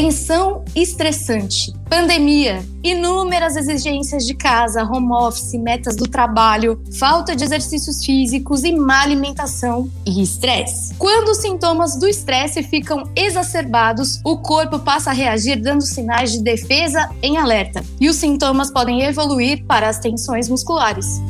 Tensão estressante, pandemia, inúmeras exigências de casa, home office, metas do trabalho, falta de exercícios físicos e má alimentação e estresse. Quando os sintomas do estresse ficam exacerbados, o corpo passa a reagir dando sinais de defesa em alerta, e os sintomas podem evoluir para as tensões musculares.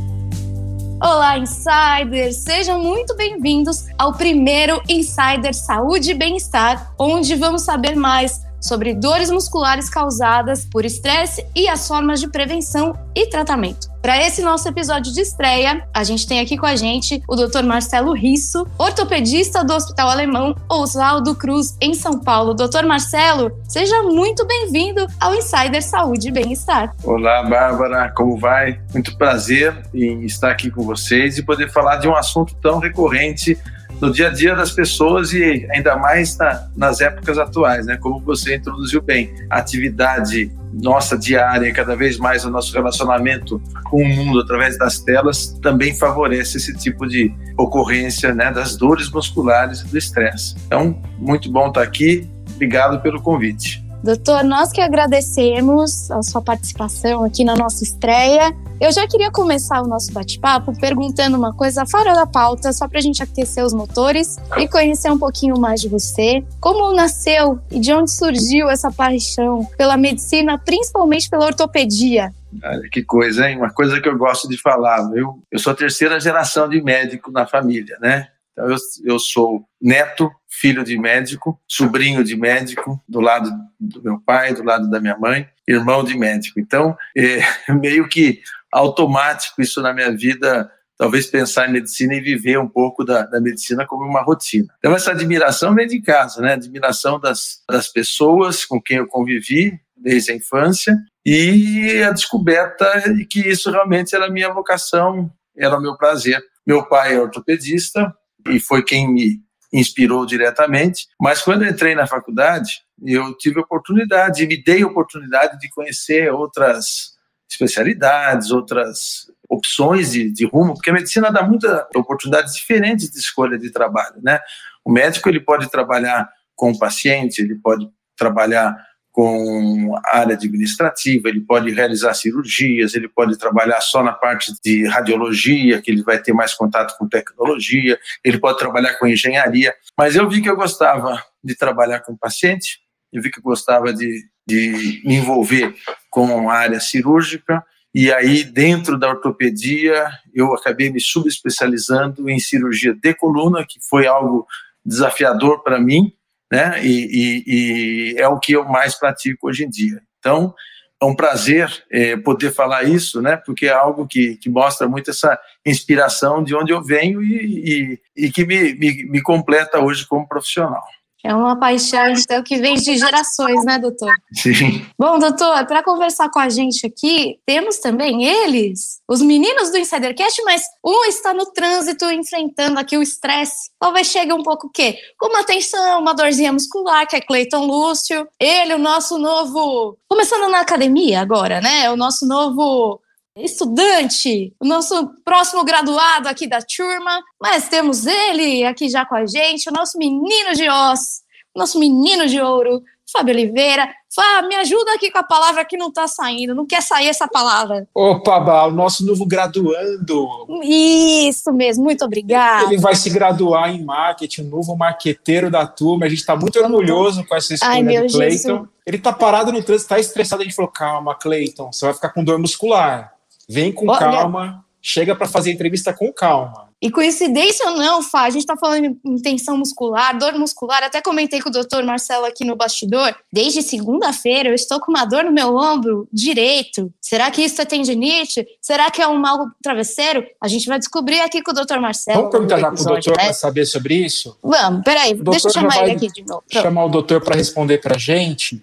Olá, insiders! Sejam muito bem-vindos ao primeiro Insider Saúde e Bem-Estar, onde vamos saber mais sobre dores musculares causadas por estresse e as formas de prevenção e tratamento. Para esse nosso episódio de estreia, a gente tem aqui com a gente o Dr. Marcelo Risso, ortopedista do Hospital Alemão Oswaldo Cruz, em São Paulo. Dr. Marcelo, seja muito bem-vindo ao Insider Saúde e Bem-Estar. Olá, Bárbara, como vai? Muito prazer em estar aqui com vocês e poder falar de um assunto tão recorrente no dia a dia das pessoas e ainda mais na, nas épocas atuais, né? Como você introduziu bem, a atividade nossa diária, cada vez mais o nosso relacionamento com o mundo através das telas também favorece esse tipo de ocorrência, né? Das dores musculares e do estresse. Então, muito bom estar aqui. Obrigado pelo convite. Doutor, nós que agradecemos a sua participação aqui na nossa estreia. Eu já queria começar o nosso bate-papo perguntando uma coisa fora da pauta, só para a gente aquecer os motores e conhecer um pouquinho mais de você. Como nasceu e de onde surgiu essa paixão pela medicina, principalmente pela ortopedia? Olha que coisa, hein? Uma coisa que eu gosto de falar. Eu, eu sou a terceira geração de médico na família, né? Então, eu, eu sou neto, filho de médico, sobrinho de médico, do lado do meu pai, do lado da minha mãe, irmão de médico. Então, é meio que automático isso na minha vida, talvez pensar em medicina e viver um pouco da, da medicina como uma rotina. Então, essa admiração vem de casa, né? Admiração das, das pessoas com quem eu convivi desde a infância e a descoberta de que isso realmente era a minha vocação, era o meu prazer. Meu pai é ortopedista, e foi quem me inspirou diretamente. Mas quando entrei na faculdade, eu tive oportunidade, me dei oportunidade de conhecer outras especialidades, outras opções de, de rumo, porque a medicina dá muitas oportunidades diferentes de escolha de trabalho, né? O médico ele pode trabalhar com o paciente, ele pode trabalhar com a área administrativa, ele pode realizar cirurgias, ele pode trabalhar só na parte de radiologia, que ele vai ter mais contato com tecnologia, ele pode trabalhar com engenharia. Mas eu vi que eu gostava de trabalhar com paciente, eu vi que eu gostava de, de me envolver com a área cirúrgica, e aí, dentro da ortopedia, eu acabei me subespecializando em cirurgia de coluna, que foi algo desafiador para mim, né? E, e, e, é o que eu mais pratico hoje em dia. Então, é um prazer é, poder falar isso, né? Porque é algo que, que mostra muito essa inspiração de onde eu venho e, e, e que me, me, me completa hoje como profissional. É uma paixão, então, que vem de gerações, né, doutor? Sim. Bom, doutor, para conversar com a gente aqui, temos também eles, os meninos do Insidercast, mas um está no trânsito enfrentando aqui o estresse. Talvez chegue um pouco o quê? Com uma tensão, uma dorzinha muscular, que é Cleiton Lúcio. Ele, o nosso novo. Começando na academia agora, né? O nosso novo estudante, o nosso próximo graduado aqui da turma, mas temos ele aqui já com a gente, o nosso menino de oz, o nosso menino de ouro, Fábio Oliveira. Fábio, me ajuda aqui com a palavra que não está saindo, não quer sair essa palavra. Opa, o nosso novo graduando. Isso mesmo, muito obrigado. Ele vai se graduar em marketing, o novo marqueteiro da turma. A gente está muito orgulhoso com essa escolha Ai, do Cleiton. Ele está parado no trânsito, está estressado. A gente falou: calma, Cleiton, você vai ficar com dor muscular. Vem com Olha. calma, chega para fazer a entrevista com calma. E coincidência ou não, Fá, a gente está falando em tensão muscular, dor muscular, até comentei com o doutor Marcelo aqui no bastidor. Desde segunda-feira eu estou com uma dor no meu ombro direito. Será que isso é tendinite? Será que é um mal travesseiro? A gente vai descobrir aqui com o doutor Marcelo. Vamos perguntar já para o doutor né? para saber sobre isso? Vamos, peraí, deixa eu chamar ele aqui de novo. Chamar o doutor para responder para a gente.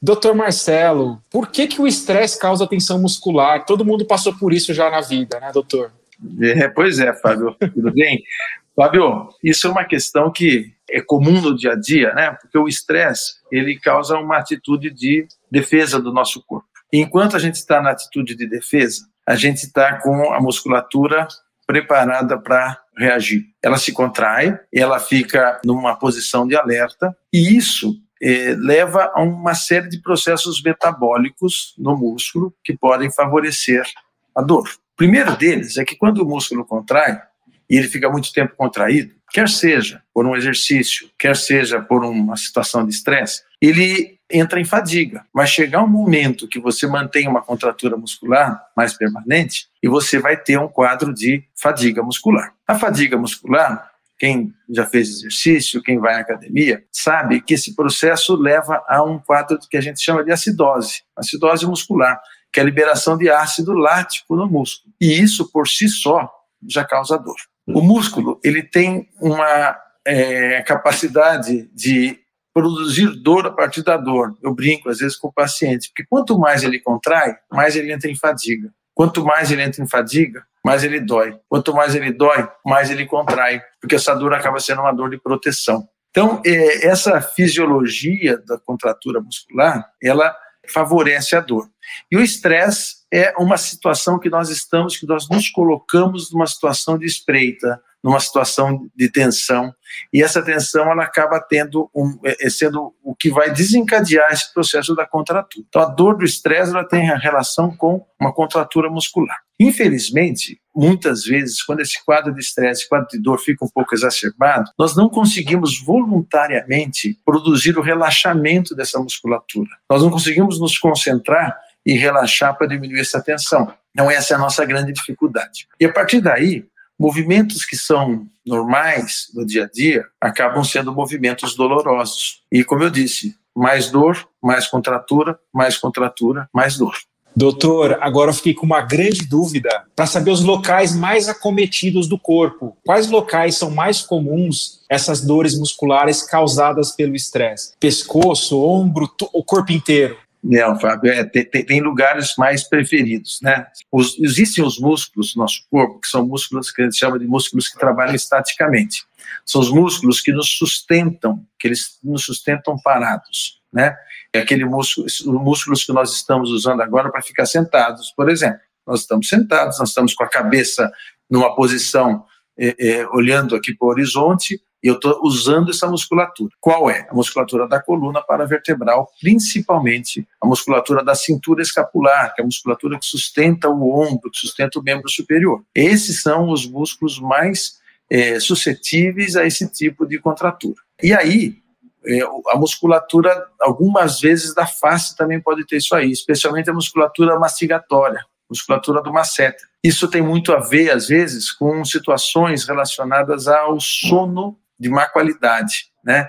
Doutor Marcelo, por que, que o estresse causa tensão muscular? Todo mundo passou por isso já na vida, né, doutor? É, pois é, Fábio. Tudo bem? Fábio, isso é uma questão que é comum no dia a dia, né? Porque o estresse, ele causa uma atitude de defesa do nosso corpo. Enquanto a gente está na atitude de defesa, a gente está com a musculatura preparada para reagir. Ela se contrai, ela fica numa posição de alerta, e isso eh, leva a uma série de processos metabólicos no músculo que podem favorecer a dor. O primeiro deles é que quando o músculo contrai, e ele fica muito tempo contraído, quer seja por um exercício, quer seja por uma situação de estresse, ele entra em fadiga. Vai chegar um momento que você mantém uma contratura muscular mais permanente e você vai ter um quadro de fadiga muscular. A fadiga muscular, quem já fez exercício, quem vai à academia, sabe que esse processo leva a um quadro que a gente chama de acidose, acidose muscular, que é a liberação de ácido lático no músculo. E isso por si só já causa dor. O músculo ele tem uma é, capacidade de produzir dor a partir da dor. Eu brinco às vezes com o paciente, porque quanto mais ele contrai, mais ele entra em fadiga. Quanto mais ele entra em fadiga, mais ele dói. Quanto mais ele dói, mais ele contrai, porque essa dor acaba sendo uma dor de proteção. Então, é, essa fisiologia da contratura muscular, ela favorece a dor. E o estresse é uma situação que nós estamos, que nós nos colocamos numa situação de espreita, numa situação de tensão, e essa tensão ela acaba tendo um, é, é, sendo o que vai desencadear esse processo da contratura. Então a dor do estresse ela tem relação com uma contratura muscular. Infelizmente, muitas vezes, quando esse quadro de estresse, quadro de dor fica um pouco exacerbado, nós não conseguimos voluntariamente produzir o relaxamento dessa musculatura. Nós não conseguimos nos concentrar e relaxar para diminuir essa tensão. Então, essa é a nossa grande dificuldade. E a partir daí, movimentos que são normais no dia a dia acabam sendo movimentos dolorosos. E, como eu disse, mais dor, mais contratura, mais contratura, mais dor. Doutor, agora eu fiquei com uma grande dúvida para saber os locais mais acometidos do corpo. Quais locais são mais comuns essas dores musculares causadas pelo estresse? Pescoço, ombro, o corpo inteiro? Não, Fábio, é, tem, tem, lugares mais preferidos, né? Os, existem os músculos do nosso corpo, que são músculos que a gente chama de músculos que trabalham estaticamente. São os músculos que nos sustentam, que eles nos sustentam parados, né? É aquele músculo, os músculos que nós estamos usando agora para ficar sentados, por exemplo. Nós estamos sentados, nós estamos com a cabeça numa posição é, é, olhando aqui para o horizonte, e eu estou usando essa musculatura. Qual é? A musculatura da coluna paravertebral, principalmente a musculatura da cintura escapular, que é a musculatura que sustenta o ombro, que sustenta o membro superior. Esses são os músculos mais é, suscetíveis a esse tipo de contratura. E aí, é, a musculatura, algumas vezes da face também pode ter isso aí, especialmente a musculatura mastigatória, musculatura do masseter. Isso tem muito a ver, às vezes, com situações relacionadas ao sono de má qualidade, né?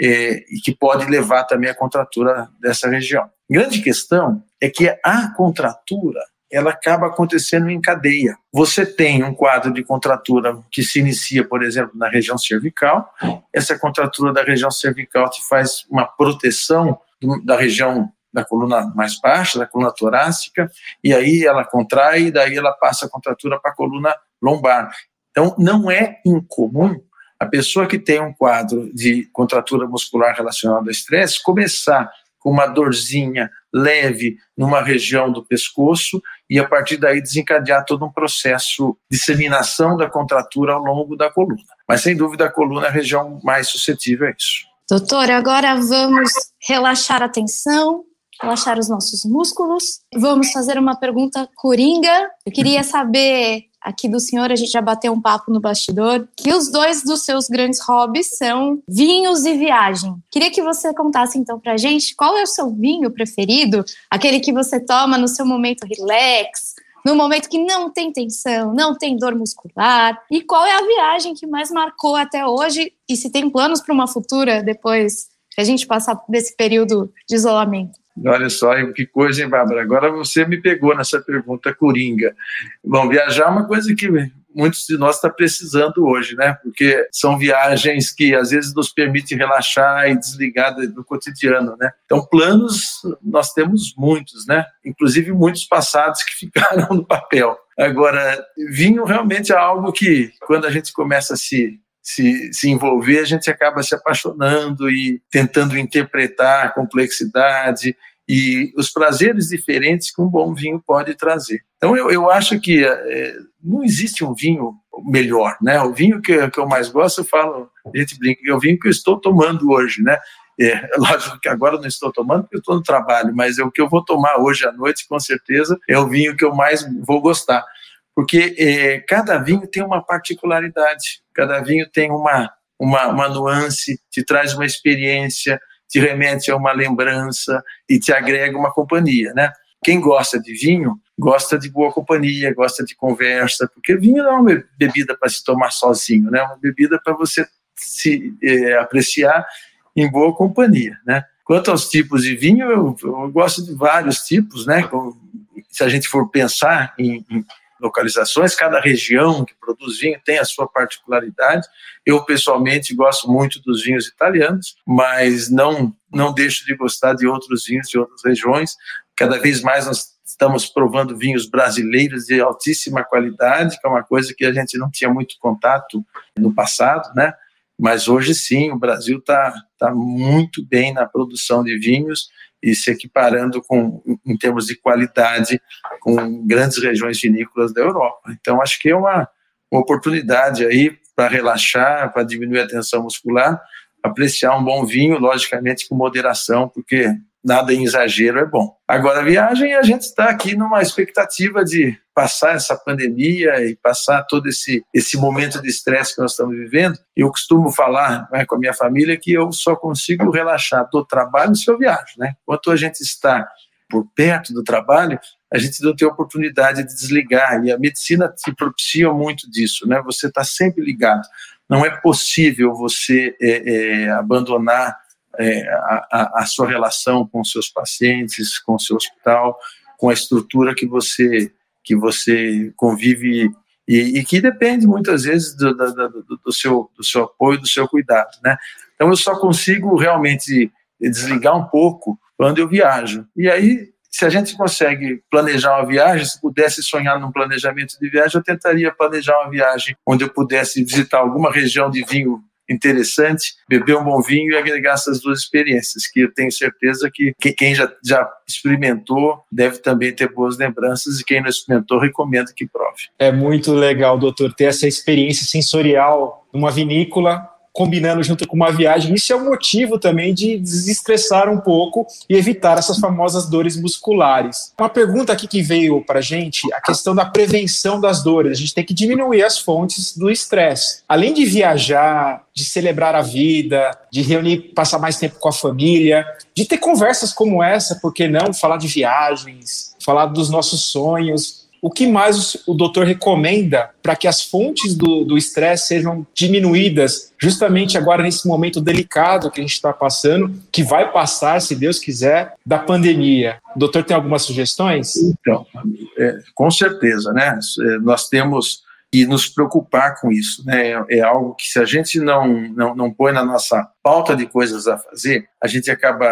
É, e que pode levar também à contratura dessa região. Grande questão é que a contratura ela acaba acontecendo em cadeia. Você tem um quadro de contratura que se inicia, por exemplo, na região cervical. Essa contratura da região cervical te faz uma proteção da região da coluna mais baixa, da coluna torácica, e aí ela contrai, e daí ela passa a contratura para a coluna lombar. Então, não é incomum a pessoa que tem um quadro de contratura muscular relacionado ao estresse começar com uma dorzinha leve numa região do pescoço e a partir daí desencadear todo um processo de disseminação da contratura ao longo da coluna. Mas sem dúvida a coluna é a região mais suscetível a isso. Doutor, agora vamos relaxar a tensão, relaxar os nossos músculos. Vamos fazer uma pergunta coringa. Eu queria saber aqui do senhor, a gente já bateu um papo no bastidor, que os dois dos seus grandes hobbies são vinhos e viagem. Queria que você contasse então pra gente qual é o seu vinho preferido, aquele que você toma no seu momento relax, no momento que não tem tensão, não tem dor muscular, e qual é a viagem que mais marcou até hoje e se tem planos para uma futura depois que a gente passar desse período de isolamento. Olha só, que coisa, hein, Bárbara? Agora você me pegou nessa pergunta coringa. Bom, viajar é uma coisa que muitos de nós está precisando hoje, né? Porque são viagens que às vezes nos permitem relaxar e desligar do cotidiano, né? Então, planos nós temos muitos, né? Inclusive muitos passados que ficaram no papel. Agora, vinho realmente é algo que, quando a gente começa a se se, se envolver, a gente acaba se apaixonando e tentando interpretar a complexidade e os prazeres diferentes que um bom vinho pode trazer. Então, eu, eu acho que é, não existe um vinho melhor, né? O vinho que, que eu mais gosto, eu falo, a gente brinca, é o vinho que eu estou tomando hoje, né? É, lógico que agora não estou tomando porque eu estou no trabalho, mas é o que eu vou tomar hoje à noite, com certeza, é o vinho que eu mais vou gostar. Porque é, cada vinho tem uma particularidade, cada vinho tem uma, uma, uma nuance, te traz uma experiência, te remete a uma lembrança e te agrega uma companhia, né? Quem gosta de vinho gosta de boa companhia, gosta de conversa, porque vinho não é uma bebida para se tomar sozinho, né? É uma bebida para você se é, apreciar em boa companhia, né? Quanto aos tipos de vinho, eu, eu gosto de vários tipos, né? Se a gente for pensar em, em localizações, cada região que produz vinho tem a sua particularidade. Eu, pessoalmente, gosto muito dos vinhos italianos, mas não, não deixo de gostar de outros vinhos de outras regiões. Cada vez mais nós estamos provando vinhos brasileiros de altíssima qualidade, que é uma coisa que a gente não tinha muito contato no passado, né? Mas hoje sim, o Brasil está tá muito bem na produção de vinhos e se equiparando com, em termos de qualidade com grandes regiões vinícolas da Europa. Então, acho que é uma, uma oportunidade aí para relaxar, para diminuir a tensão muscular, apreciar um bom vinho, logicamente com moderação, porque nada em exagero é bom. Agora, a viagem, a gente está aqui numa expectativa de passar essa pandemia e passar todo esse, esse momento de estresse que nós estamos vivendo. Eu costumo falar né, com a minha família que eu só consigo relaxar do trabalho se eu viajo. Né? Enquanto a gente está por perto do trabalho, a gente não tem oportunidade de desligar, e a medicina te propicia muito disso, né? Você está sempre ligado. Não é possível você é, é, abandonar é, a, a, sua relação com seus pacientes, com seu hospital, com a estrutura que você que você convive e, e que depende muitas vezes do, do, do, do, seu, do seu apoio, do seu cuidado, né? Então eu só consigo realmente desligar um pouco quando eu viajo. E aí, se a gente consegue planejar uma viagem, se pudesse sonhar num planejamento de viagem, eu tentaria planejar uma viagem onde eu pudesse visitar alguma região de vinho interessante, beber um bom vinho e agregar essas duas experiências, que eu tenho certeza que quem já, já experimentou deve também ter boas lembranças e quem não experimentou recomendo que prove. É muito legal, doutor, ter essa experiência sensorial numa vinícola combinando junto com uma viagem. Isso é um motivo também de desestressar um pouco e evitar essas famosas dores musculares. Uma pergunta aqui que veio para gente, a questão da prevenção das dores. A gente tem que diminuir as fontes do estresse. Além de viajar, de celebrar a vida, de reunir, passar mais tempo com a família, de ter conversas como essa, por que não falar de viagens, falar dos nossos sonhos, o que mais o doutor recomenda para que as fontes do estresse sejam diminuídas, justamente agora nesse momento delicado que a gente está passando, que vai passar, se Deus quiser, da pandemia? O doutor tem algumas sugestões? Então, é, com certeza, né? É, nós temos que nos preocupar com isso, né? É algo que se a gente não, não, não põe na nossa pauta de coisas a fazer, a gente acaba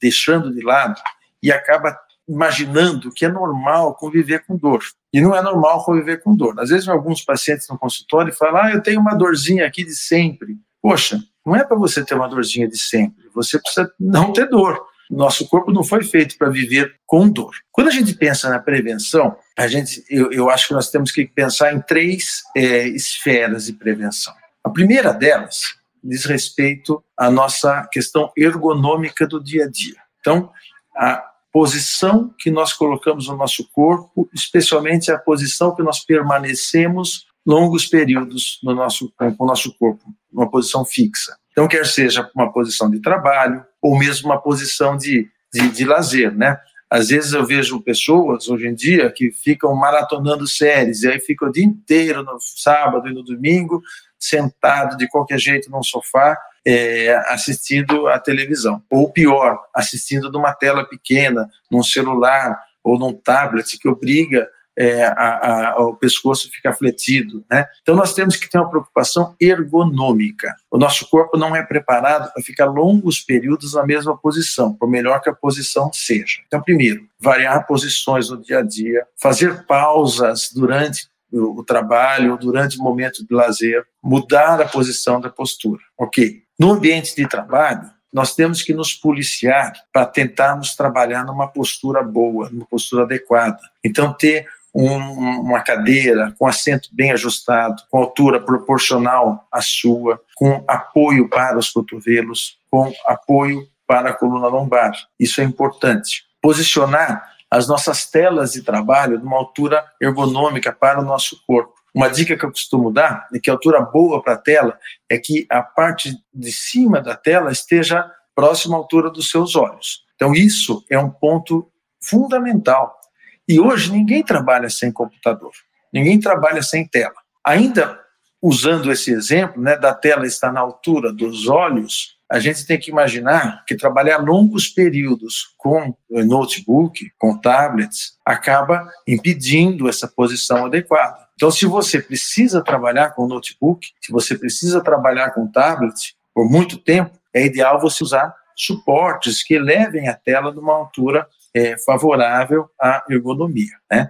deixando de lado e acaba imaginando que é normal conviver com dor. E não é normal conviver com dor. Às vezes, alguns pacientes no consultório falam: Ah, eu tenho uma dorzinha aqui de sempre. Poxa, não é para você ter uma dorzinha de sempre. Você precisa não ter dor. Nosso corpo não foi feito para viver com dor. Quando a gente pensa na prevenção, a gente, eu, eu acho que nós temos que pensar em três é, esferas de prevenção. A primeira delas diz respeito à nossa questão ergonômica do dia a dia. Então, a, posição que nós colocamos no nosso corpo, especialmente a posição que nós permanecemos longos períodos no nosso, com o nosso corpo, uma posição fixa. Então, quer seja uma posição de trabalho ou mesmo uma posição de, de, de lazer, né? Às vezes eu vejo pessoas hoje em dia que ficam maratonando séries e aí ficam o dia inteiro no sábado e no domingo sentado de qualquer jeito num sofá é, assistindo a televisão. Ou pior, assistindo numa tela pequena, num celular ou num tablet que obriga é, a, a, o pescoço ficar fletido. Né? Então, nós temos que ter uma preocupação ergonômica. O nosso corpo não é preparado para ficar longos períodos na mesma posição, por melhor que a posição seja. Então, primeiro, variar posições no dia a dia, fazer pausas durante o, o trabalho, durante o momento de lazer, mudar a posição da postura. Ok. No ambiente de trabalho, nós temos que nos policiar para tentarmos trabalhar numa postura boa, numa postura adequada. Então, ter um, uma cadeira com assento bem ajustado, com altura proporcional à sua, com apoio para os cotovelos, com apoio para a coluna lombar. Isso é importante. Posicionar as nossas telas de trabalho numa altura ergonômica para o nosso corpo. Uma dica que eu costumo dar é que a altura boa para a tela é que a parte de cima da tela esteja próxima à altura dos seus olhos. Então, isso é um ponto fundamental. E hoje ninguém trabalha sem computador, ninguém trabalha sem tela. Ainda usando esse exemplo, né, da tela estar na altura dos olhos, a gente tem que imaginar que trabalhar longos períodos com notebook, com tablets, acaba impedindo essa posição adequada. Então, se você precisa trabalhar com notebook, se você precisa trabalhar com tablet por muito tempo, é ideal você usar suportes que elevem a tela numa altura é, favorável à ergonomia. Né?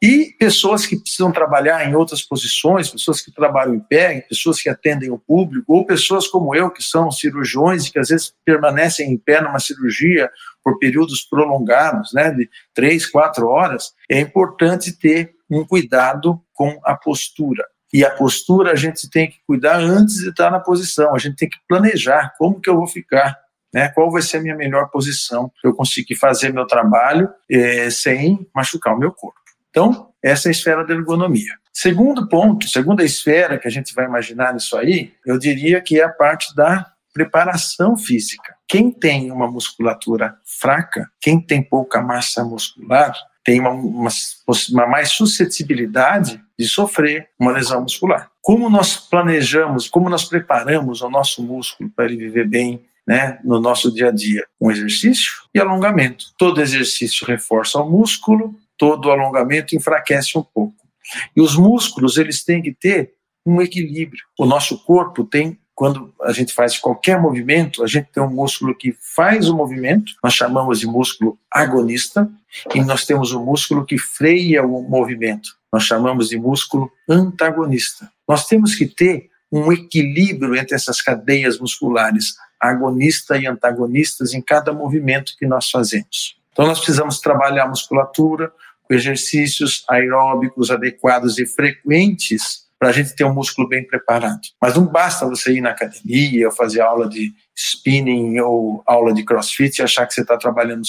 E pessoas que precisam trabalhar em outras posições, pessoas que trabalham em pé, pessoas que atendem o público, ou pessoas como eu, que são cirurgiões e que às vezes permanecem em pé numa cirurgia por períodos prolongados, né, de três, quatro horas, é importante ter um cuidado com a postura. E a postura a gente tem que cuidar antes de estar na posição, a gente tem que planejar como que eu vou ficar, né? Qual vai ser a minha melhor posição para eu conseguir fazer meu trabalho eh, sem machucar o meu corpo. Então, essa é a esfera da ergonomia. Segundo ponto, segunda esfera que a gente vai imaginar nisso aí, eu diria que é a parte da preparação física. Quem tem uma musculatura fraca, quem tem pouca massa muscular, tem uma, uma, uma, mais suscetibilidade de sofrer uma lesão muscular. Como nós planejamos, como nós preparamos o nosso músculo para ele viver bem né, no nosso dia a dia? Um exercício e alongamento. Todo exercício reforça o músculo, todo alongamento enfraquece um pouco. E os músculos, eles têm que ter um equilíbrio. O nosso corpo tem, quando a gente faz qualquer movimento, a gente tem um músculo que faz o movimento, nós chamamos de músculo agonista, e nós temos um músculo que freia o movimento, nós chamamos de músculo antagonista. Nós temos que ter um equilíbrio entre essas cadeias musculares, agonista e antagonistas, em cada movimento que nós fazemos. Então, nós precisamos trabalhar a musculatura, com exercícios aeróbicos adequados e frequentes para a gente ter um músculo bem preparado. Mas não basta você ir na academia ou fazer aula de spinning ou aula de crossfit e achar que você está trabalhando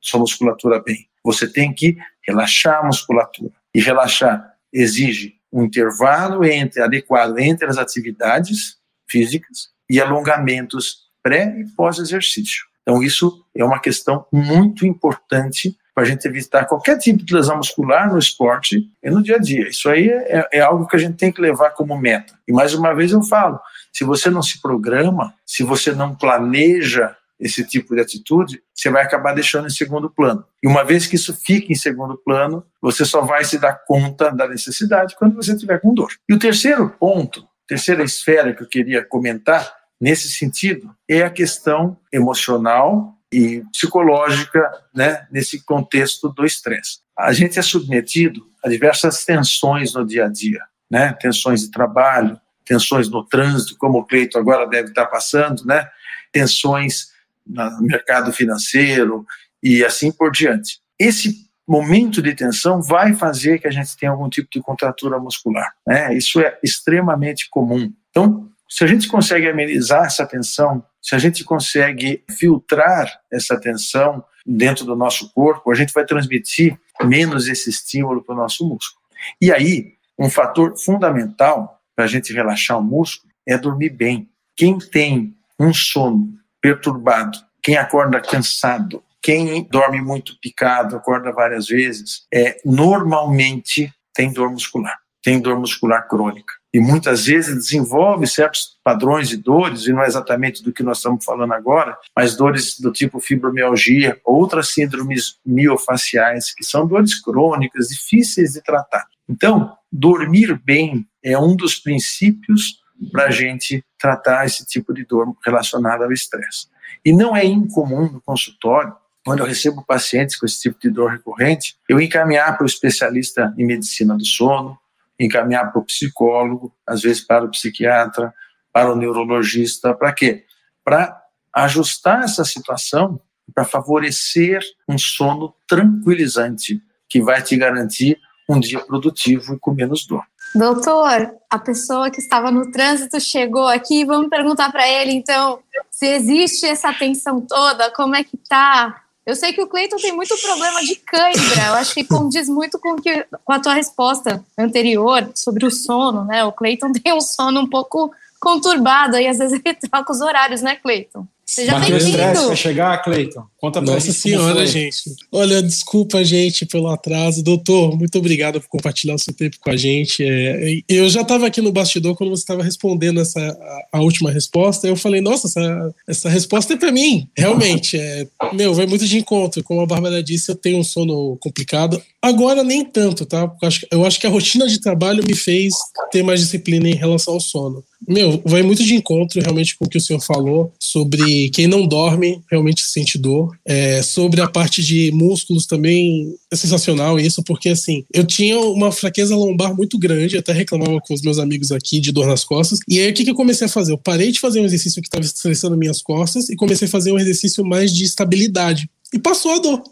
sua musculatura bem. Você tem que relaxar a musculatura. E relaxar exige um intervalo entre, adequado entre as atividades físicas e alongamentos pré e pós-exercício. Então, isso é uma questão muito importante para a gente evitar qualquer tipo de lesão muscular no esporte e no dia a dia. Isso aí é, é, algo que a gente tem que levar como meta. E mais uma vez eu falo: se você não se programa, se você não planeja esse tipo de atitude, você vai acabar deixando em segundo plano. E uma vez que isso fica em segundo plano, você só vai se dar conta da necessidade quando você tiver com dor. E o terceiro ponto, terceira esfera que eu queria comentar nesse sentido é a questão emocional e psicológica né, nesse contexto do estresse. A gente é submetido a diversas tensões no dia a dia, né? tensões de trabalho, tensões no trânsito, como o Cleito agora deve estar passando, né? tensões no mercado financeiro e assim por diante. Esse momento de tensão vai fazer que a gente tenha algum tipo de contratura muscular. Né? Isso é extremamente comum. Então, se a gente consegue amenizar essa tensão, se a gente consegue filtrar essa tensão dentro do nosso corpo, a gente vai transmitir menos esse estímulo para o nosso músculo. E aí, um fator fundamental para a gente relaxar o músculo é dormir bem. Quem tem um sono perturbado, quem acorda cansado, quem dorme muito picado, acorda várias vezes, é normalmente tem dor muscular, tem dor muscular crônica e muitas vezes desenvolve certos padrões de dores, e não é exatamente do que nós estamos falando agora, mas dores do tipo fibromialgia, outras síndromes miofaciais, que são dores crônicas, difíceis de tratar. Então, dormir bem é um dos princípios para a gente tratar esse tipo de dor relacionada ao estresse. E não é incomum no consultório, quando eu recebo pacientes com esse tipo de dor recorrente, eu encaminhar para o especialista em medicina do sono, encaminhar para o psicólogo, às vezes para o psiquiatra, para o neurologista, para quê? Para ajustar essa situação, para favorecer um sono tranquilizante, que vai te garantir um dia produtivo e com menos dor. Doutor, a pessoa que estava no trânsito chegou aqui, vamos perguntar para ele, então, se existe essa tensão toda, como é que tá? Eu sei que o Cleiton tem muito problema de cãibra, eu acho que condiz muito com, que, com a tua resposta anterior sobre o sono, né? O Cleiton tem um sono um pouco conturbado, e às vezes ele troca os horários, né, Cleiton? Seja estresse para chegar, Cleiton? Conta pra Nossa senhora, gente. Olha, desculpa, gente, pelo atraso. Doutor, muito obrigado por compartilhar o seu tempo com a gente. É, eu já estava aqui no bastidor quando você estava respondendo essa, a, a, última resposta. Eu falei, nossa, essa, essa resposta é para mim. Realmente, é, meu, vai muito de encontro. Como a Bárbara disse, eu tenho um sono complicado. Agora, nem tanto, tá? Eu acho, eu acho que a rotina de trabalho me fez ter mais disciplina em relação ao sono. Meu, vai muito de encontro realmente com o que o senhor falou sobre quem não dorme realmente sente dor. É, sobre a parte de músculos também é sensacional isso, porque assim, eu tinha uma fraqueza lombar muito grande, até reclamava com os meus amigos aqui de dor nas costas. E aí o que, que eu comecei a fazer? Eu parei de fazer um exercício que estava estressando minhas costas e comecei a fazer um exercício mais de estabilidade. E passou a dor.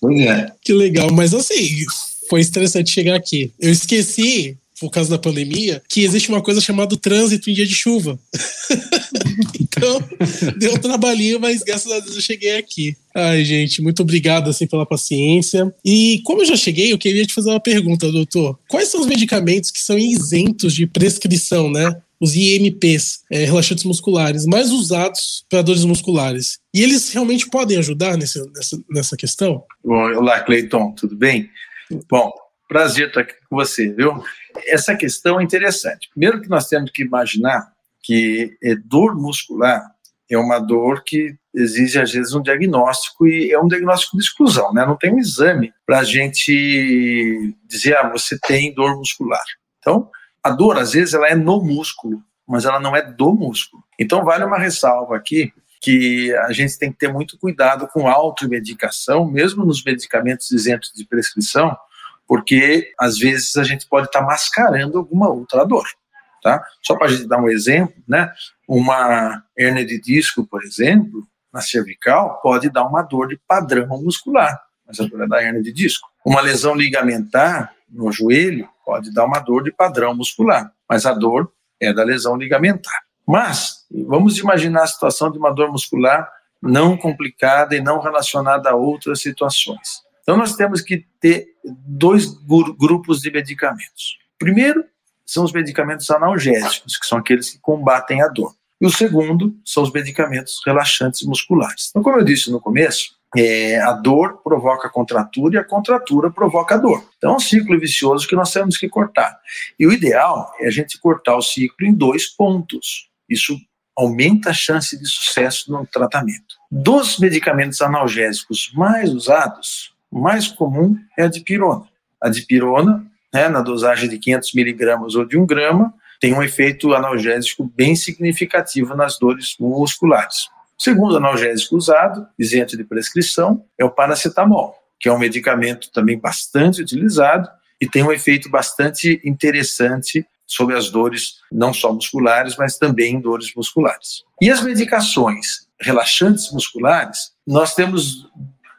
Pois é. que legal, mas assim, foi estressante chegar aqui. Eu esqueci por causa da pandemia, que existe uma coisa chamada trânsito em dia de chuva. então, deu um trabalhinho, mas graças a Deus eu cheguei aqui. Ai, gente, muito obrigado assim pela paciência. E como eu já cheguei, eu queria te fazer uma pergunta, doutor. Quais são os medicamentos que são isentos de prescrição, né? Os IMPs, é, relaxantes musculares, mais usados para dores musculares. E eles realmente podem ajudar nessa, nessa, nessa questão? Olá, Cleiton, tudo bem? Bom, prazer estar aqui com você, viu? Essa questão é interessante. Primeiro que nós temos que imaginar que é dor muscular é uma dor que exige, às vezes, um diagnóstico e é um diagnóstico de exclusão, né? Não tem um exame para a gente dizer, ah, você tem dor muscular. Então, a dor, às vezes, ela é no músculo, mas ela não é do músculo. Então, vale uma ressalva aqui que a gente tem que ter muito cuidado com automedicação, mesmo nos medicamentos isentos de prescrição, porque às vezes a gente pode estar tá mascarando alguma outra dor. Tá? Só para a gente dar um exemplo, né? uma hernia de disco, por exemplo, na cervical, pode dar uma dor de padrão muscular, mas a dor é da hernia de disco. Uma lesão ligamentar no joelho pode dar uma dor de padrão muscular, mas a dor é da lesão ligamentar. Mas vamos imaginar a situação de uma dor muscular não complicada e não relacionada a outras situações. Então, nós temos que ter dois grupos de medicamentos. Primeiro, são os medicamentos analgésicos, que são aqueles que combatem a dor. E o segundo são os medicamentos relaxantes musculares. Então, como eu disse no começo, é, a dor provoca a contratura e a contratura provoca a dor. Então, é um ciclo vicioso que nós temos que cortar. E o ideal é a gente cortar o ciclo em dois pontos. Isso aumenta a chance de sucesso no tratamento. Dos medicamentos analgésicos mais usados, mais comum é a dipirona. A dipirona, né, na dosagem de 500 miligramas ou de 1 grama, tem um efeito analgésico bem significativo nas dores musculares. O segundo analgésico usado, isento de prescrição, é o paracetamol, que é um medicamento também bastante utilizado e tem um efeito bastante interessante sobre as dores, não só musculares, mas também dores musculares. E as medicações relaxantes musculares, nós temos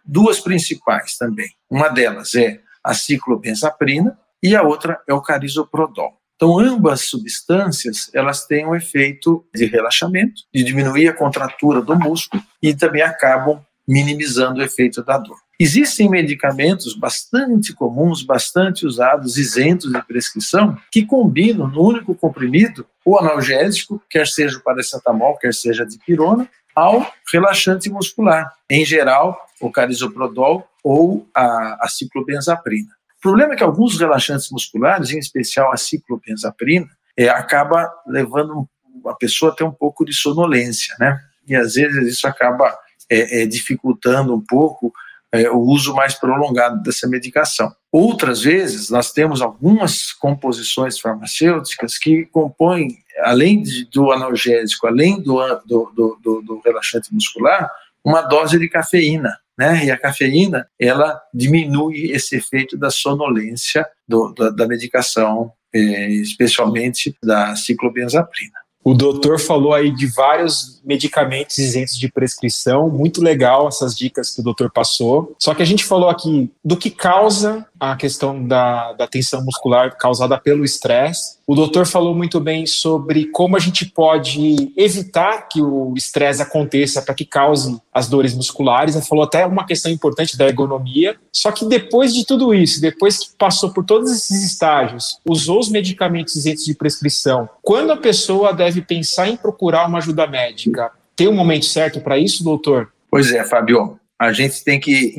duas principais também. Uma delas é a ciclobenzaprina e a outra é o carisoprodol. Então, ambas substâncias, elas têm um efeito de relaxamento, de diminuir a contratura do músculo e também acabam minimizando o efeito da dor. Existem medicamentos bastante comuns, bastante usados, isentos de prescrição, que combinam no único comprimido o analgésico, quer seja o paracetamol, quer seja a dipirona, ao relaxante muscular, em geral, o carisoprodol ou a, a ciclobenzaprina. O problema é que alguns relaxantes musculares, em especial a ciclobenzaprina, é, acaba levando a pessoa a ter um pouco de sonolência, né? E às vezes isso acaba é, é, dificultando um pouco é, o uso mais prolongado dessa medicação. Outras vezes, nós temos algumas composições farmacêuticas que compõem além de, do analgésico, além do, do, do, do, relaxante muscular, uma dose de cafeína. Né? E a cafeína, ela diminui esse efeito da sonolência da, da, medicação, eh, especialmente da ciclobenzaprina. O doutor falou aí de vários medicamentos isentos de prescrição, muito legal essas dicas que o doutor passou. Só que a gente falou aqui do que causa a questão da, da tensão muscular causada pelo estresse. O doutor falou muito bem sobre como a gente pode evitar que o estresse aconteça para que cause as dores musculares. Ele falou até uma questão importante da ergonomia. Só que depois de tudo isso, depois que passou por todos esses estágios, usou os medicamentos isentos de prescrição, quando a pessoa deve pensar em procurar uma ajuda médica? Tem um momento certo para isso, doutor? Pois é, Fábio. A gente tem que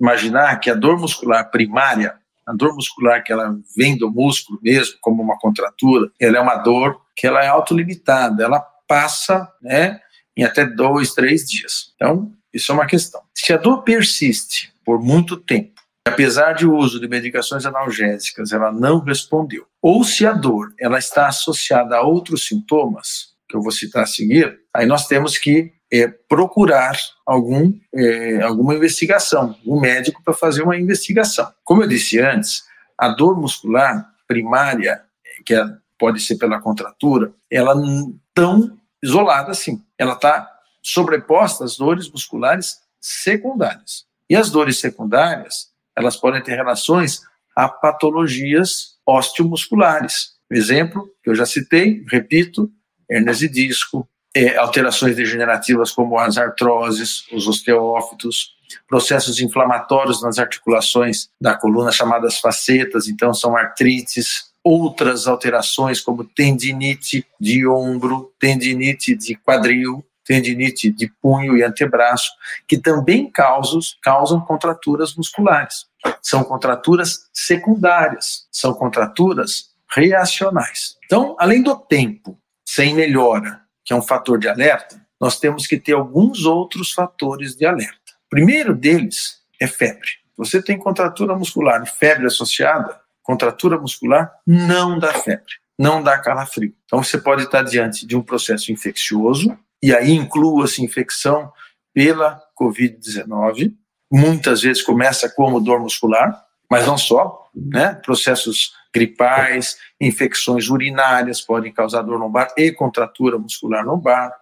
imaginar que a dor muscular primária, a dor muscular que ela vem do músculo mesmo, como uma contratura, ela é uma dor que ela é autolimitada, ela passa, né, em até dois, três dias. Então, isso é uma questão. Se a dor persiste por muito tempo, apesar de uso de medicações analgésicas, ela não respondeu, ou se a dor ela está associada a outros sintomas, que eu vou citar a seguir, aí nós temos que é, procurar algum, é, alguma investigação, um médico para fazer uma investigação. Como eu disse antes, a dor muscular primária, que é, pode ser pela contratura, ela não tão isolada assim. Ela está sobreposta às dores musculares secundárias. E as dores secundárias, elas podem ter relações a patologias osteomusculares. Exemplo que eu já citei, repito, hernias de disco, é, alterações degenerativas como as artroses, os osteófitos, processos inflamatórios nas articulações da coluna chamadas facetas, então são artrites, outras alterações como tendinite de ombro, tendinite de quadril, tendinite de punho e antebraço, que também causam, causam contraturas musculares. São contraturas secundárias, são contraturas reacionais. Então, além do tempo sem melhora que é um fator de alerta, nós temos que ter alguns outros fatores de alerta. O primeiro deles é febre. Você tem contratura muscular e febre associada, contratura muscular não dá febre, não dá calafrio. Então você pode estar diante de um processo infeccioso, e aí inclua-se infecção pela Covid-19. Muitas vezes começa como dor muscular, mas não só, né? Processos gripais, infecções urinárias podem causar dor lombar e contratura muscular lombar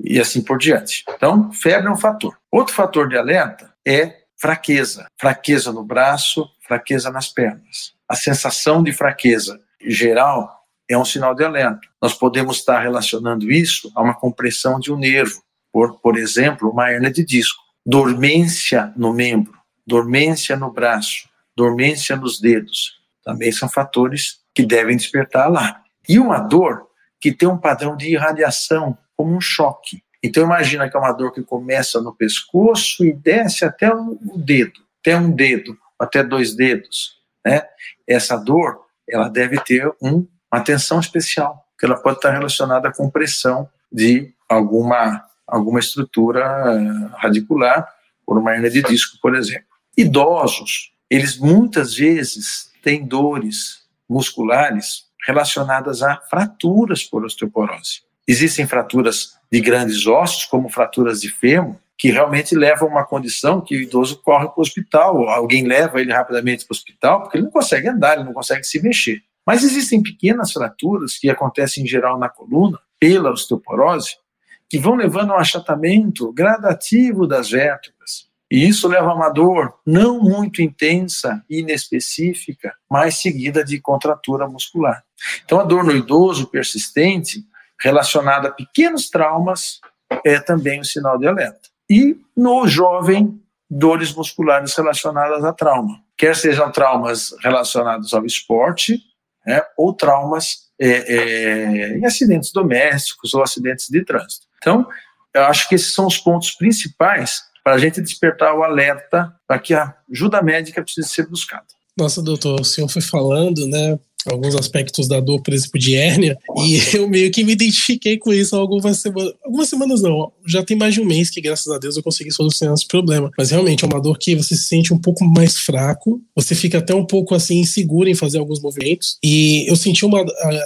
e assim por diante. Então, febre é um fator. Outro fator de alerta é fraqueza, fraqueza no braço, fraqueza nas pernas. A sensação de fraqueza geral é um sinal de alerta. Nós podemos estar relacionando isso a uma compressão de um nervo, por, por exemplo, uma hernia de disco, dormência no membro, dormência no braço, dormência nos dedos, também são fatores que devem despertar alarme. E uma dor que tem um padrão de irradiação, como um choque. Então imagina que é uma dor que começa no pescoço e desce até o dedo, até um dedo, até dois dedos, né? Essa dor, ela deve ter um, uma atenção especial, que ela pode estar relacionada com pressão de alguma alguma estrutura eh, radicular, por uma hernia de disco, por exemplo. Idosos, eles muitas vezes têm dores musculares relacionadas a fraturas por osteoporose. Existem fraturas de grandes ossos, como fraturas de fêmur, que realmente levam a uma condição que o idoso corre para o hospital, alguém leva ele rapidamente para o hospital, porque ele não consegue andar, ele não consegue se mexer. Mas existem pequenas fraturas que acontecem em geral na coluna, pela osteoporose, que vão levando a um achatamento gradativo das vértebras. E isso leva a uma dor não muito intensa e inespecífica, mas seguida de contratura muscular. Então, a dor no idoso persistente, relacionada a pequenos traumas, é também um sinal de alerta. E no jovem, dores musculares relacionadas a trauma, quer sejam traumas relacionados ao esporte, né, ou traumas é, é, em acidentes domésticos ou acidentes de trânsito. Então, eu acho que esses são os pontos principais para a gente despertar o alerta para que a ajuda médica precise ser buscada. Nossa, doutor, o senhor foi falando, né, alguns aspectos da dor, por exemplo, de hérnia, e eu meio que me identifiquei com isso algumas semanas. Algumas semanas não, já tem mais de um mês que, graças a Deus, eu consegui solucionar esse problema. Mas realmente é uma dor que você se sente um pouco mais fraco, você fica até um pouco assim inseguro em fazer alguns movimentos. E eu senti uma,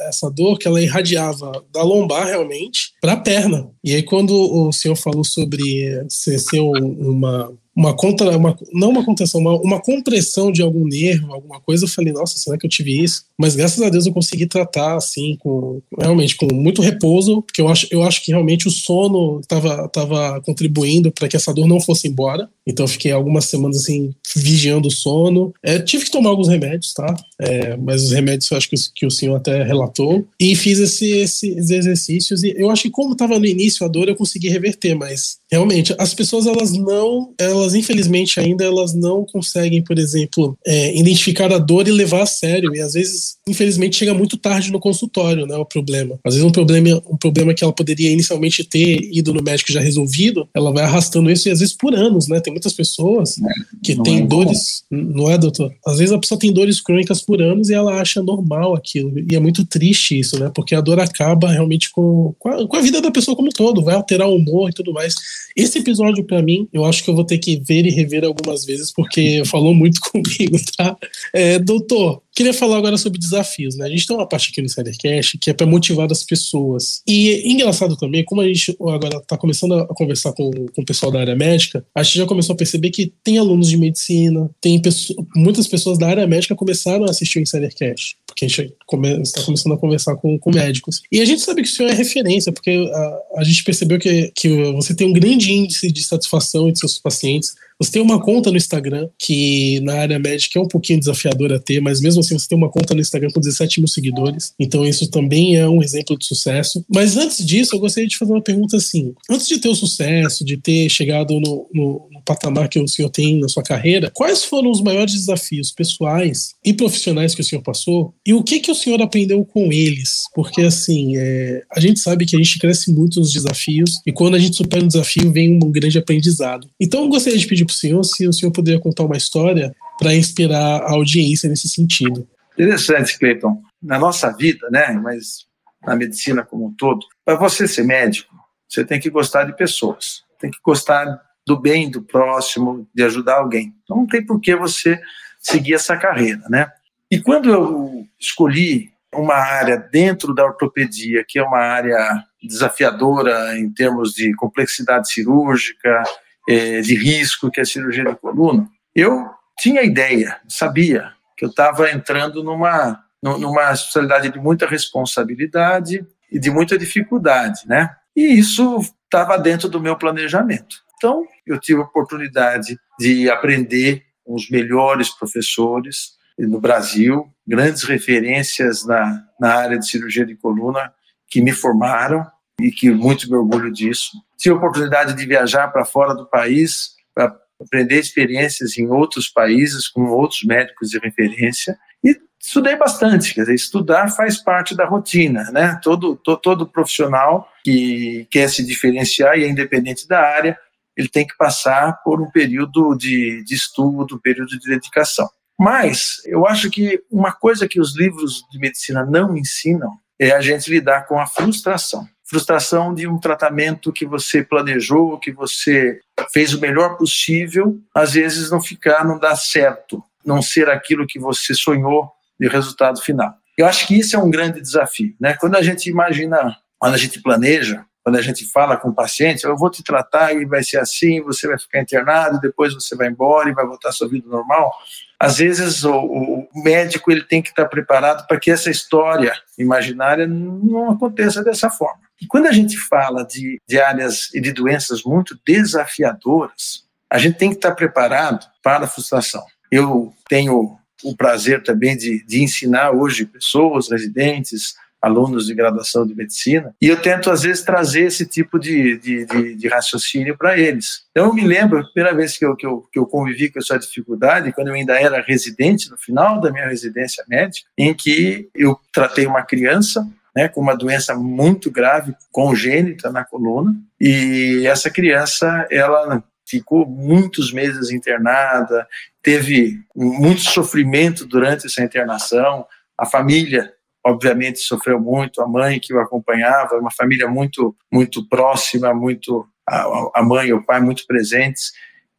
essa dor que ela irradiava da lombar realmente para a perna. E aí, quando o senhor falou sobre ser, ser uma uma contra, uma, não uma contenção, uma, uma compressão de algum nervo, alguma coisa. Eu falei, nossa, será que eu tive isso? Mas graças a Deus eu consegui tratar assim, com realmente com muito repouso, porque eu acho, eu acho que realmente o sono estava tava contribuindo para que essa dor não fosse embora. Então eu fiquei algumas semanas assim vigiando o sono. É, tive que tomar alguns remédios, tá? É, mas os remédios eu acho que, que o senhor até relatou. E fiz esse, esses exercícios. E eu acho que como estava no início a dor, eu consegui reverter, mas realmente as pessoas elas não, elas infelizmente ainda elas não conseguem, por exemplo, é, identificar a dor e levar a sério. E às vezes, infelizmente, chega muito tarde no consultório, né? O problema. Às vezes um problema, um problema que ela poderia inicialmente ter ido no médico já resolvido, ela vai arrastando isso e às vezes por anos, né? Tem muitas pessoas que têm é dores, não é, doutor? Às vezes a pessoa tem dores crônicas por anos e ela acha normal aquilo. E é muito triste isso, né? Porque a dor acaba realmente com, com, a, com a vida da pessoa como um todo, vai alterar o humor e tudo mais. Esse episódio, para mim, eu acho que eu vou ter que ver e rever algumas vezes, porque falou muito comigo, tá? É, doutor, Queria falar agora sobre desafios, né? A gente tem uma parte aqui no Insidercast que é para motivar as pessoas. E engraçado também, como a gente agora está começando a conversar com, com o pessoal da área médica, a gente já começou a perceber que tem alunos de medicina, tem pessoas, muitas pessoas da área médica começaram a assistir o Insidercast porque a gente está começando a conversar com, com, médicos. E a gente sabe que o senhor é referência, porque a, a gente percebeu que, que você tem um grande índice de satisfação de seus pacientes. Você tem uma conta no Instagram, que na área médica é um pouquinho desafiador a ter, mas mesmo assim você tem uma conta no Instagram com 17 mil seguidores. Então isso também é um exemplo de sucesso. Mas antes disso, eu gostaria de fazer uma pergunta assim. Antes de ter o sucesso, de ter chegado no, no, no patamar que o senhor tem na sua carreira, quais foram os maiores desafios pessoais e profissionais que o senhor passou? E o que, que o senhor aprendeu com eles? Porque assim, é, a gente sabe que a gente cresce muito nos desafios e quando a gente supera um desafio vem um grande aprendizado. Então eu gostaria de pedir para o senhor se o senhor puder contar uma história para inspirar a audiência nesse sentido. Interessante, Cleiton. Na nossa vida, né, mas na medicina como um todo, para você ser médico, você tem que gostar de pessoas, tem que gostar do bem do próximo, de ajudar alguém. Então não tem por que você seguir essa carreira, né? E quando eu escolhi uma área dentro da ortopedia, que é uma área desafiadora em termos de complexidade cirúrgica, é, de risco, que é a cirurgia de coluna, eu tinha ideia, sabia que eu estava entrando numa, numa especialidade de muita responsabilidade e de muita dificuldade, né? E isso estava dentro do meu planejamento. Então, eu tive a oportunidade de aprender com os melhores professores no Brasil, grandes referências na, na área de cirurgia de coluna que me formaram e que muito me orgulho disso. Tive a oportunidade de viajar para fora do país para aprender experiências em outros países com outros médicos de referência e estudei bastante, quer dizer, estudar faz parte da rotina, né? Todo, todo, todo profissional que quer se diferenciar e é independente da área, ele tem que passar por um período de, de estudo, um período de dedicação. Mas eu acho que uma coisa que os livros de medicina não ensinam é a gente lidar com a frustração. Frustração de um tratamento que você planejou, que você fez o melhor possível, às vezes não ficar, não dar certo, não ser aquilo que você sonhou de resultado final. Eu acho que isso é um grande desafio, né? Quando a gente imagina, quando a gente planeja, quando a gente fala com o paciente, eu vou te tratar e vai ser assim, você vai ficar internado, depois você vai embora e vai voltar à sua vida normal. Às vezes o, o médico ele tem que estar preparado para que essa história imaginária não aconteça dessa forma. E quando a gente fala de, de áreas e de doenças muito desafiadoras, a gente tem que estar preparado para a frustração. Eu tenho o prazer também de, de ensinar hoje pessoas, residentes, alunos de graduação de medicina, e eu tento, às vezes, trazer esse tipo de, de, de, de raciocínio para eles. Então, eu me lembro, a primeira vez que eu, que, eu, que eu convivi com essa dificuldade, quando eu ainda era residente, no final da minha residência médica, em que eu tratei uma criança né, com uma doença muito grave, congênita na coluna, e essa criança, ela ficou muitos meses internada, teve muito sofrimento durante essa internação, a família obviamente sofreu muito, a mãe que o acompanhava, uma família muito muito próxima, muito a, a mãe e o pai muito presentes,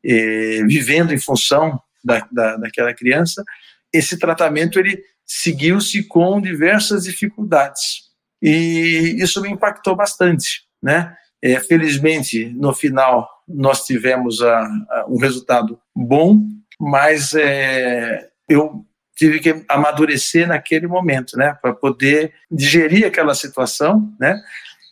vivendo em função da, da, daquela criança. Esse tratamento ele seguiu-se com diversas dificuldades e isso me impactou bastante, né? É, felizmente no final nós tivemos a, a, um resultado bom, mas é, eu tive que amadurecer naquele momento, né, para poder digerir aquela situação, né,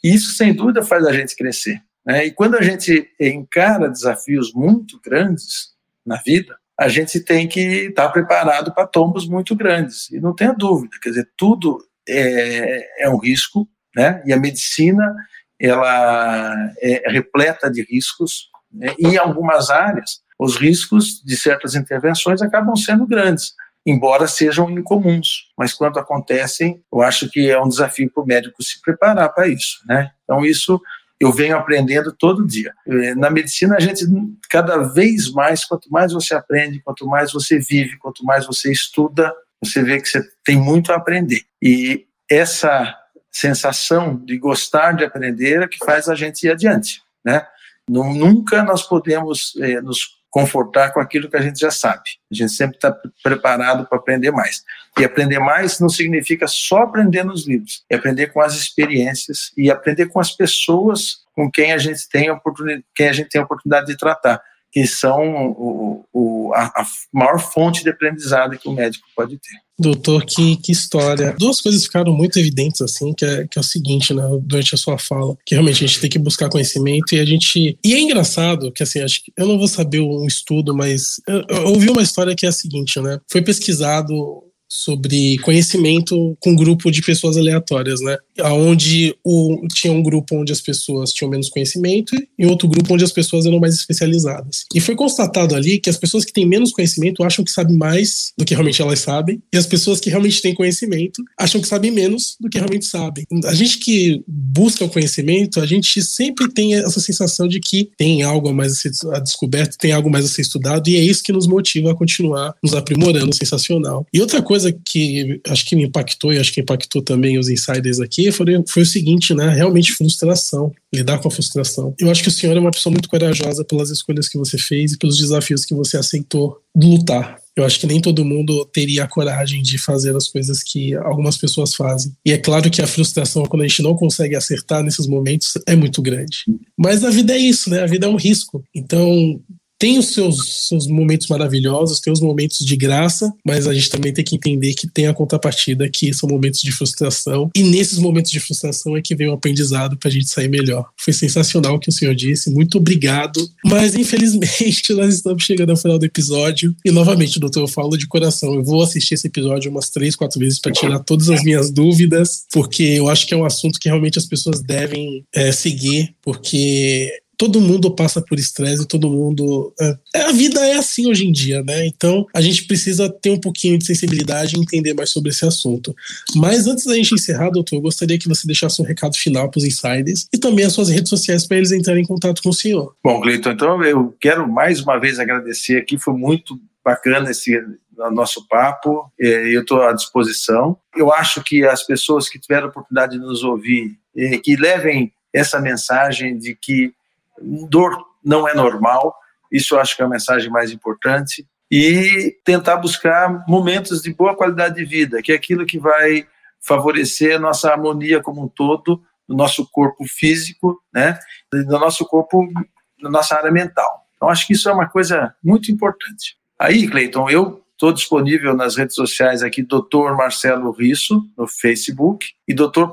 e isso sem dúvida faz a gente crescer. Né, e quando a gente encara desafios muito grandes na vida, a gente tem que estar preparado para tombos muito grandes. E não tenha dúvida, quer dizer, tudo é, é um risco, né? E a medicina ela é repleta de riscos. Né? E em algumas áreas, os riscos de certas intervenções acabam sendo grandes, embora sejam incomuns. Mas quando acontecem, eu acho que é um desafio para o médico se preparar para isso, né? Então isso eu venho aprendendo todo dia. Na medicina, a gente, cada vez mais, quanto mais você aprende, quanto mais você vive, quanto mais você estuda, você vê que você tem muito a aprender. E essa sensação de gostar de aprender é que faz a gente ir adiante, né? Nunca nós podemos é, nos confortar com aquilo que a gente já sabe. A gente sempre está preparado para aprender mais. E aprender mais não significa só aprender nos livros, é aprender com as experiências e aprender com as pessoas com quem a gente tem a oportunidade, quem a gente tem a oportunidade de tratar, que são o, o, a, a maior fonte de aprendizado que o médico pode ter. Doutor, que, que história. Duas coisas ficaram muito evidentes, assim, que é, que é o seguinte, né, durante a sua fala, que realmente a gente tem que buscar conhecimento e a gente. E é engraçado que, assim, acho que eu não vou saber um estudo, mas eu, eu ouvi uma história que é a seguinte, né? Foi pesquisado sobre conhecimento com um grupo de pessoas aleatórias, né? Onde o, tinha um grupo onde as pessoas tinham menos conhecimento e outro grupo onde as pessoas eram mais especializadas. E foi constatado ali que as pessoas que têm menos conhecimento acham que sabem mais do que realmente elas sabem, e as pessoas que realmente têm conhecimento acham que sabem menos do que realmente sabem. A gente que busca o conhecimento, a gente sempre tem essa sensação de que tem algo a mais a ser descoberto, tem algo mais a ser estudado, e é isso que nos motiva a continuar nos aprimorando, sensacional. E outra coisa coisa que acho que me impactou e acho que impactou também os insiders aqui foi, foi o seguinte, né? Realmente frustração, lidar com a frustração. Eu acho que o senhor é uma pessoa muito corajosa pelas escolhas que você fez e pelos desafios que você aceitou lutar. Eu acho que nem todo mundo teria a coragem de fazer as coisas que algumas pessoas fazem. E é claro que a frustração, quando a gente não consegue acertar nesses momentos, é muito grande. Mas a vida é isso, né? A vida é um risco. Então, tem os seus, seus momentos maravilhosos, tem os momentos de graça, mas a gente também tem que entender que tem a contrapartida, que são momentos de frustração. E nesses momentos de frustração é que vem o aprendizado para a gente sair melhor. Foi sensacional o que o senhor disse, muito obrigado. Mas infelizmente nós estamos chegando ao final do episódio. E novamente, doutor, eu falo de coração. Eu vou assistir esse episódio umas três, quatro vezes para tirar todas as minhas dúvidas, porque eu acho que é um assunto que realmente as pessoas devem é, seguir, porque todo mundo passa por estresse, todo mundo. É, a vida é assim hoje em dia, né? Então a gente precisa ter um pouquinho de sensibilidade e entender mais sobre esse assunto. Mas antes da gente encerrar, doutor, eu gostaria que você deixasse um recado final para os insiders e também as suas redes sociais para eles entrarem em contato com o senhor. Bom, Cleiton, então eu quero mais uma vez agradecer aqui, foi muito bacana esse nosso papo, eu estou à disposição. Eu acho que as pessoas que tiveram a oportunidade de nos ouvir, que levem essa mensagem de que dor não é normal, isso eu acho que é a mensagem mais importante, e tentar buscar momentos de boa qualidade de vida, que é aquilo que vai favorecer a nossa harmonia como um todo, no nosso corpo físico, né, no nosso corpo, na nossa área mental. Então, acho que isso é uma coisa muito importante. Aí, Cleiton, eu estou disponível nas redes sociais aqui, Dr. Marcelo Risso, no Facebook, e Dr.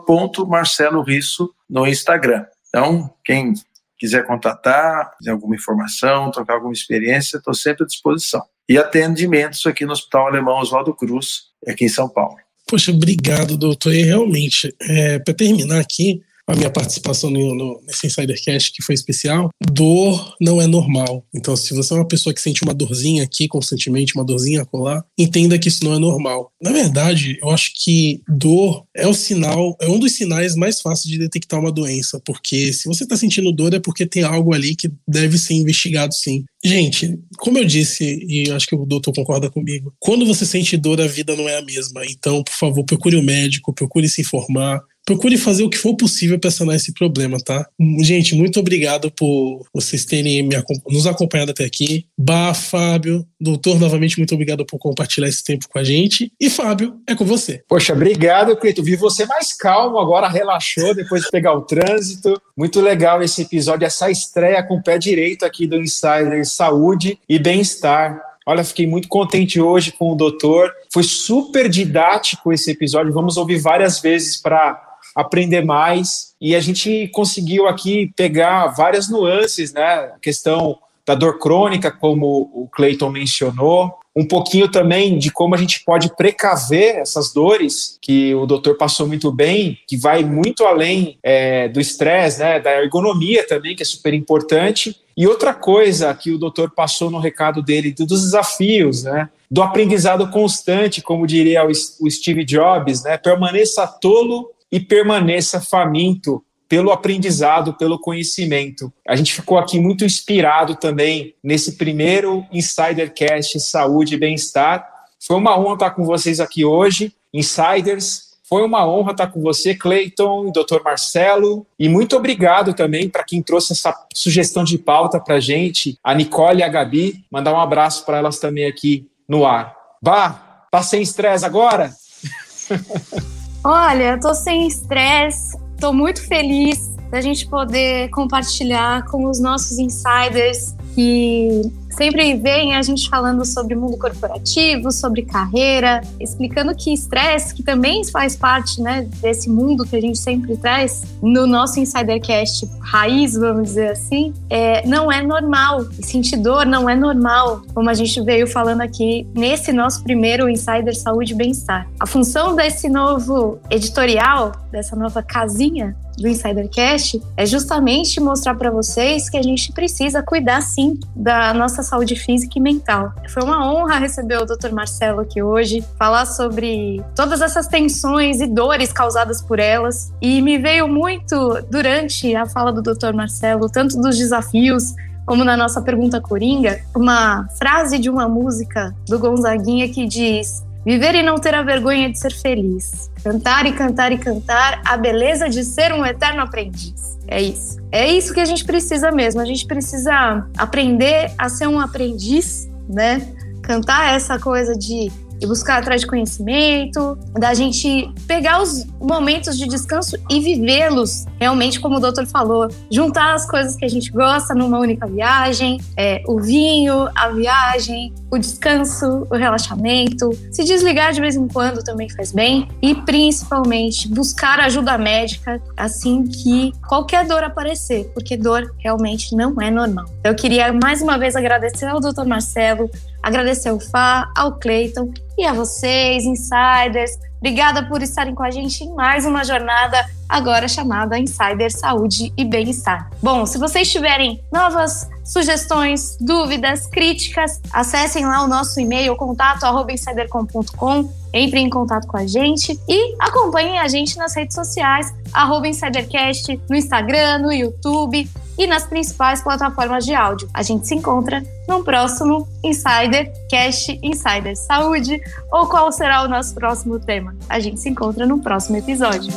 Marcelo Risso no Instagram. Então, quem quiser contatar, quiser alguma informação, trocar alguma experiência, estou sempre à disposição. E atendimentos aqui no Hospital Alemão Oswaldo Cruz, aqui em São Paulo. Poxa, obrigado, doutor. E realmente, é, para terminar aqui, a minha participação no, no, nesse Insidercast que foi especial, dor não é normal. Então, se você é uma pessoa que sente uma dorzinha aqui constantemente, uma dorzinha colar, entenda que isso não é normal. Na verdade, eu acho que dor é o sinal, é um dos sinais mais fáceis de detectar uma doença, porque se você está sentindo dor é porque tem algo ali que deve ser investigado sim. Gente, como eu disse, e acho que o doutor concorda comigo, quando você sente dor, a vida não é a mesma. Então, por favor, procure o um médico, procure se informar, procure fazer o que for possível para sanar esse problema, tá? Gente, muito obrigado por vocês terem nos acompanhado até aqui. Bah, Fábio, doutor, novamente, muito obrigado por compartilhar esse tempo com a gente. E Fábio, é com você. Poxa, obrigado, Cleito. Vi você mais calmo agora, relaxou depois de pegar o trânsito. Muito legal esse episódio, essa estreia com o pé direito aqui do Insider Saúde e Bem-Estar. Olha, fiquei muito contente hoje com o doutor. Foi super didático esse episódio. Vamos ouvir várias vezes para aprender mais. E a gente conseguiu aqui pegar várias nuances, né? A questão da dor crônica, como o Clayton mencionou, um pouquinho também de como a gente pode precaver essas dores, que o doutor passou muito bem, que vai muito além é, do estresse, né, da ergonomia também, que é super importante. E outra coisa que o doutor passou no recado dele, dos desafios, né, do aprendizado constante, como diria o Steve Jobs, né, permaneça tolo e permaneça faminto pelo aprendizado, pelo conhecimento. A gente ficou aqui muito inspirado também nesse primeiro Insidercast Saúde e Bem-Estar. Foi uma honra estar com vocês aqui hoje, Insiders. Foi uma honra estar com você, Cleiton, Dr. Marcelo, e muito obrigado também para quem trouxe essa sugestão de pauta para gente, a Nicole e a Gabi. Mandar um abraço para elas também aqui no ar. Bah, tá sem estresse agora? Olha, eu tô sem estresse, tô muito feliz da gente poder compartilhar com os nossos insiders que sempre vem a gente falando sobre mundo corporativo, sobre carreira, explicando que estresse, que também faz parte né, desse mundo que a gente sempre traz no nosso Insidercast raiz, vamos dizer assim, é, não é normal. Sentir dor não é normal, como a gente veio falando aqui nesse nosso primeiro Insider Saúde e Bem-Estar. A função desse novo editorial, dessa nova casinha, do Insidercast é justamente mostrar para vocês que a gente precisa cuidar sim da nossa saúde física e mental. Foi uma honra receber o Dr. Marcelo aqui hoje, falar sobre todas essas tensões e dores causadas por elas. E me veio muito durante a fala do Dr. Marcelo, tanto dos desafios como na nossa pergunta coringa, uma frase de uma música do Gonzaguinha que diz: Viver e não ter a vergonha de ser feliz. Cantar e cantar e cantar a beleza de ser um eterno aprendiz. É isso. É isso que a gente precisa mesmo. A gente precisa aprender a ser um aprendiz, né? Cantar essa coisa de e buscar atrás de conhecimento, da gente pegar os momentos de descanso e vivê-los realmente, como o doutor falou, juntar as coisas que a gente gosta numa única viagem, é, o vinho, a viagem, o descanso, o relaxamento, se desligar de vez em quando também faz bem e principalmente buscar ajuda médica assim que qualquer dor aparecer, porque dor realmente não é normal. Eu queria mais uma vez agradecer ao doutor Marcelo Agradecer ao Fá, ao Cleiton e a vocês, insiders. Obrigada por estarem com a gente em mais uma jornada agora chamada Insider Saúde e Bem-Estar. Bom, se vocês tiverem novas sugestões, dúvidas, críticas, acessem lá o nosso e-mail contato@insidercom.com, entrem em contato com a gente e acompanhem a gente nas redes sociais @insidercast no Instagram, no YouTube e nas principais plataformas de áudio. A gente se encontra no próximo Insider Cast Insider Saúde ou qual será o nosso próximo tema. A gente se encontra no próximo episódio.